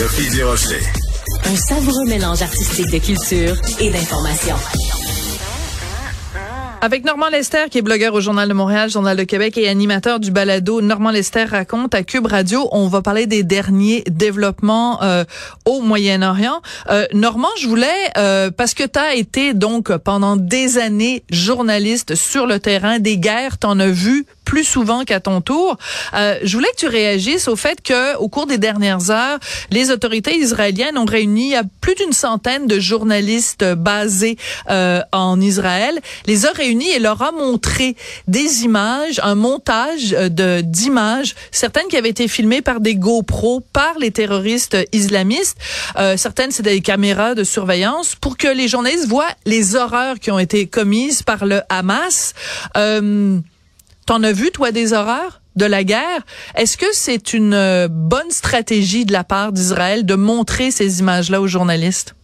Sophie Durocher. Un savoureux mélange artistique de culture et d'information. Avec Normand Lester, qui est blogueur au Journal de Montréal, Journal de Québec et animateur du balado Normand Lester raconte à Cube Radio, on va parler des derniers développements euh, au Moyen-Orient. Euh, Normand, je voulais, euh, parce que tu as été donc pendant des années journaliste sur le terrain des guerres, t'en as vu plus souvent qu'à ton tour. Euh, je voulais que tu réagisses au fait que, au cours des dernières heures, les autorités israéliennes ont réuni à plus d'une centaine de journalistes basés euh, en Israël, les a réunis et leur a montré des images, un montage euh, de d'images, certaines qui avaient été filmées par des GoPro par les terroristes islamistes, euh, certaines c'est des caméras de surveillance pour que les journalistes voient les horreurs qui ont été commises par le Hamas. Euh, T'en as vu, toi, des horreurs de la guerre? Est-ce que c'est une euh, bonne stratégie de la part d'Israël de montrer ces images-là aux journalistes?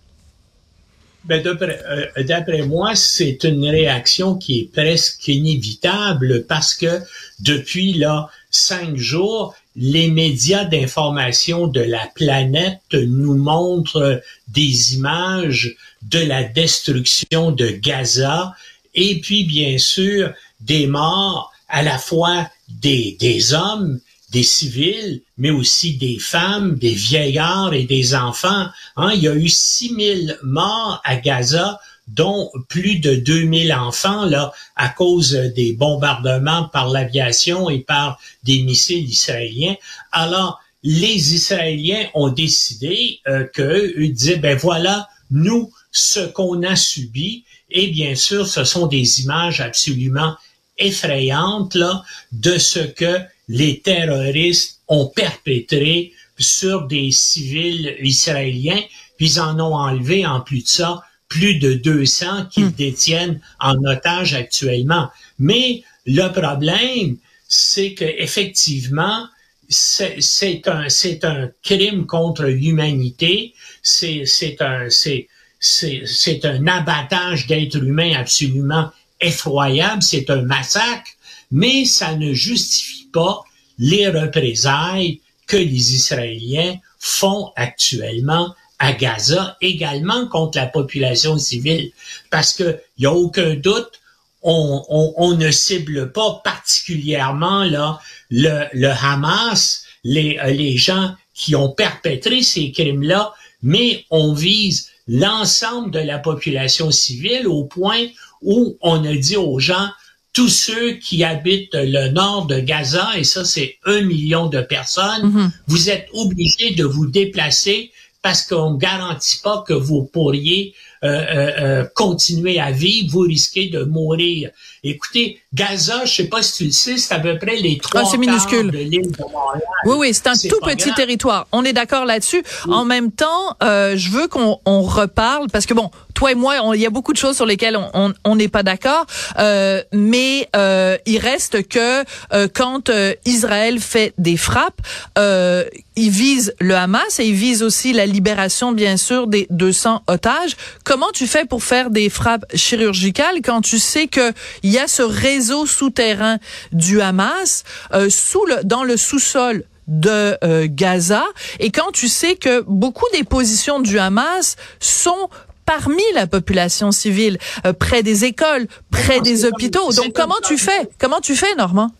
Ben, euh, d'après moi, c'est une réaction qui est presque inévitable parce que depuis là cinq jours, les médias d'information de la planète nous montrent des images de la destruction de Gaza et puis bien sûr des morts à la fois des, des hommes, des civils, mais aussi des femmes, des vieillards et des enfants. Hein, il y a eu 6000 morts à Gaza, dont plus de 2000 enfants là à cause des bombardements par l'aviation et par des missiles israéliens. Alors, les Israéliens ont décidé euh, que ils disaient ben voilà, nous ce qu'on a subi et bien sûr, ce sont des images absolument effrayante là, de ce que les terroristes ont perpétré sur des civils israéliens, puis ils en ont enlevé en plus de ça plus de 200 qu'ils hmm. détiennent en otage actuellement. Mais le problème, c'est que effectivement, c'est un c'est un crime contre l'humanité, c'est c'est un c'est c'est un abattage d'êtres humains absolument effroyable, c'est un massacre, mais ça ne justifie pas les représailles que les Israéliens font actuellement à Gaza, également contre la population civile, parce que il y a aucun doute, on, on, ne cible pas particulièrement là le, le Hamas, les, les gens qui ont perpétré ces crimes-là, mais on vise l'ensemble de la population civile au point où on a dit aux gens, tous ceux qui habitent le nord de Gaza, et ça c'est un million de personnes, mhm. vous êtes obligés de vous déplacer parce qu'on ne garantit pas que vous pourriez euh, euh, euh, continuer à vivre, vous risquez de mourir. Écoutez, Gaza, je sais pas si tu le sais, c'est à peu près les trois ah, minuscule. de l'île de Montréal. Oui, oui, c'est un tout petit territoire. On est d'accord là-dessus. En même temps, je veux qu'on reparle parce que bon, toi et moi, il y a beaucoup de choses sur lesquelles on n'est pas d'accord, euh, mais euh, il reste que euh, quand Israël fait des frappes, il vise le Hamas et il vise aussi la libération, bien sûr, des 200 otages. Comment tu fais pour faire des frappes chirurgicales quand tu sais que il y a ce réseau souterrain du Hamas sous le, dans le sous-sol de Gaza? Et quand tu sais que beaucoup des positions du Hamas sont parmi la population civile, euh, près des écoles, près des hôpitaux. Donc comment tu fais? Comment tu fais, Normand?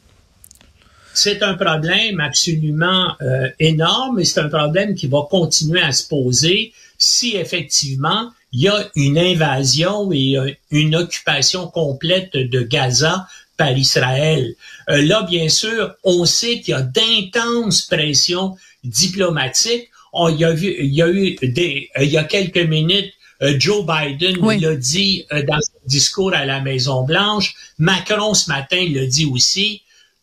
C'est un problème absolument euh, énorme et c'est un problème qui va continuer à se poser si effectivement il y a une invasion et euh, une occupation complète de Gaza par Israël. là, bien sûr, on sait qu'il y a d'intenses pressions diplomatiques. On, il, y a vu, il y a eu des, il y a quelques minutes Joe Biden l'a dit euh, dans son discours à la Maison Blanche. Macron ce matin l'a dit aussi.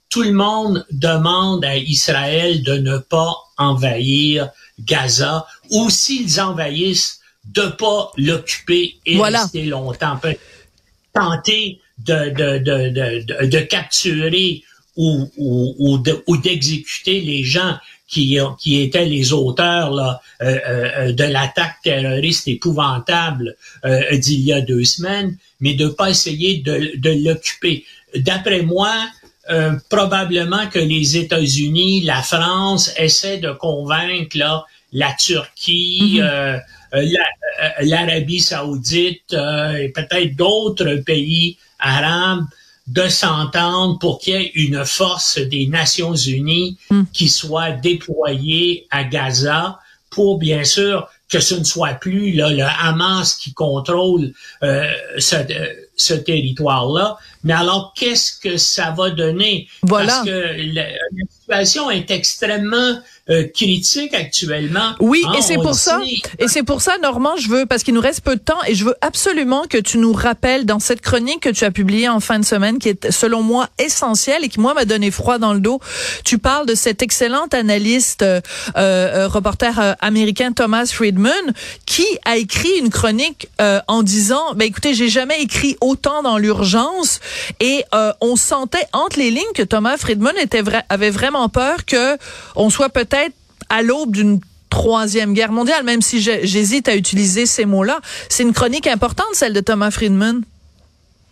Tout le monde demande à Israël de ne pas envahir Gaza ou s'ils envahissent, de pas l'occuper et rester longtemps. Tenter de, de, de, de, capturer ou, ou, ou d'exécuter les gens qui, qui étaient les auteurs là, euh, euh, de l'attaque terroriste épouvantable euh, d'il y a deux semaines, mais de pas essayer de, de l'occuper. D'après moi, probablement que les États-Unis, la France essaient de convaincre là, la Turquie, mm-hmm. l'Arabie saoudite et peut-être d'autres pays arabes de s'entendre pour qu'il y ait une force des Nations Unies mm. qui soit déployée à Gaza pour bien sûr que ce ne soit plus là, le Hamas qui contrôle euh, ce, ce territoire-là. Mais alors, qu'est-ce que ça va donner? Voilà. Parce que la, situation est extrêmement euh, critique actuellement. Oui, et ah, c'est pour ça. Et c'est pour ça, Normand, je veux, parce qu'il nous reste peu de temps, et je veux absolument que tu nous rappelles dans cette chronique que tu as publiée en fin de semaine, qui est selon moi essentielle et qui moi m'a donné froid dans le dos. Tu parles de cet excellent analyste, euh, euh, reporter américain Thomas Friedman, qui a écrit une chronique en disant, ben écoutez, j'ai jamais écrit autant dans l'urgence, et on sentait entre les lignes que Thomas Friedman était vrai, avait vraiment peur que on soit peut-être à l'aube d'une troisième guerre mondiale, même si j'hésite à utiliser ces mots-là. C'est une chronique importante, celle de Thomas Friedman.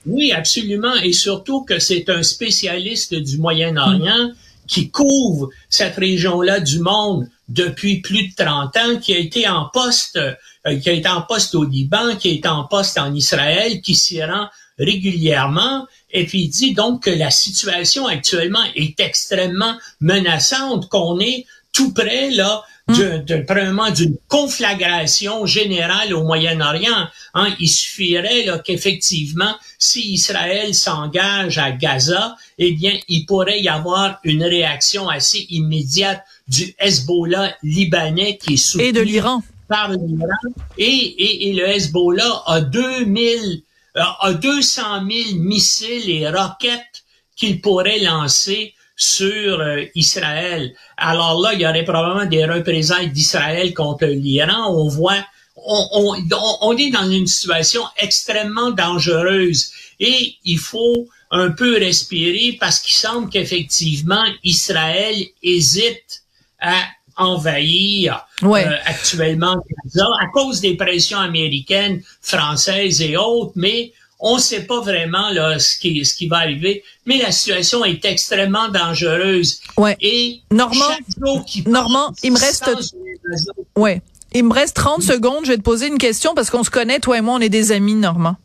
Oui, absolument. Et surtout que c'est un spécialiste du Moyen-Orient qui couvre cette région-là du monde depuis plus de 30 ans, qui a été en poste, euh, qui a été en poste au Liban, qui été en poste en Israël, qui s'y rend régulièrement. Et puis il dit donc que la situation actuellement est extrêmement menaçante, qu'on est tout près là de, d'une conflagration générale au Moyen-Orient. Hein, il suffirait là, qu'effectivement, si Israël s'engage à Gaza, eh bien, il pourrait y avoir une réaction assez immédiate du Hezbollah libanais qui est soutenu et de l'Iran par l'Iran. Et, et, et, le Hezbollah a 2000 a 200 000 missiles et roquettes qu'il pourrait lancer sur euh, Israël. Alors là, il y aurait probablement des représailles d'Israël contre l'Iran. On voit, on, on, on, est dans une situation extrêmement dangereuse et il faut un peu respirer parce qu'il semble qu'effectivement Israël hésite à envahir euh, actuellement Gaza à cause des pressions américaines, françaises et autres, mais on ne sait pas vraiment là, ce, qui, ce qui va arriver. Mais la situation est extrêmement dangereuse. Ouais. Et Normand, Normand il me reste... Ouais. Il me reste 30 secondes. Je vais te poser une question parce qu'on se connaît, toi et moi, on est des amis, Normand.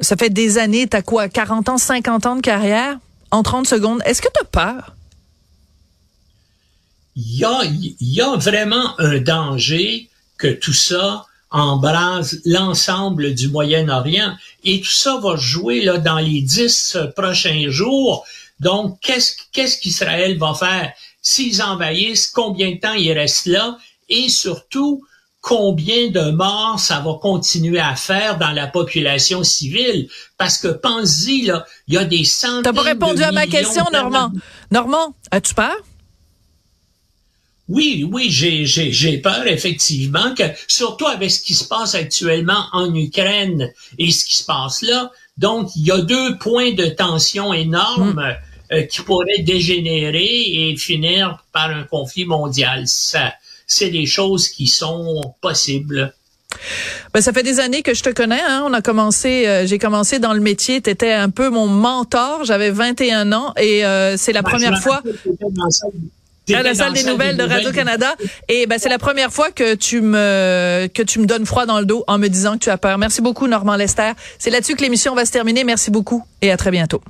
Ça fait des années, t'as quoi, 40 ans, 50 ans de carrière? En 30 secondes, est-ce que t'as peur? il y a, y a vraiment un danger que tout ça embrase l'ensemble du Moyen-Orient et tout ça va jouer là dans les dix prochains jours. Donc, qu'est-ce qu'est-ce qu'Israël va faire? S'ils envahissent Combien de temps il reste là? Et surtout, combien de morts ça va continuer à faire dans la population civile? Parce que pense-y il y a des centaines. T'as pas répondu à ma question, Normand. Normand, as-tu peur? Oui, oui, j'ai peur effectivement que, surtout avec ce qui se passe actuellement en Ukraine et ce qui se passe là, donc il y a deux points de tension énormes mm. euh, qui pourraient dégénérer et finir par un conflit mondial. Ça, c'est des choses qui sont possibles. Ben, ça fait des années que je te connais. Hein. On a commencé, euh, j'ai commencé dans le métier. Tu étais un peu mon mentor. J'avais 21 ans et euh, c'est la ben, première fois à la salle des nouvelles de Radio Canada et ben c'est la première fois que tu me que tu me donnes froid dans le dos en me disant que tu as peur. Merci beaucoup Normand Lester. C'est là-dessus que l'émission va se terminer. Merci beaucoup et à très bientôt.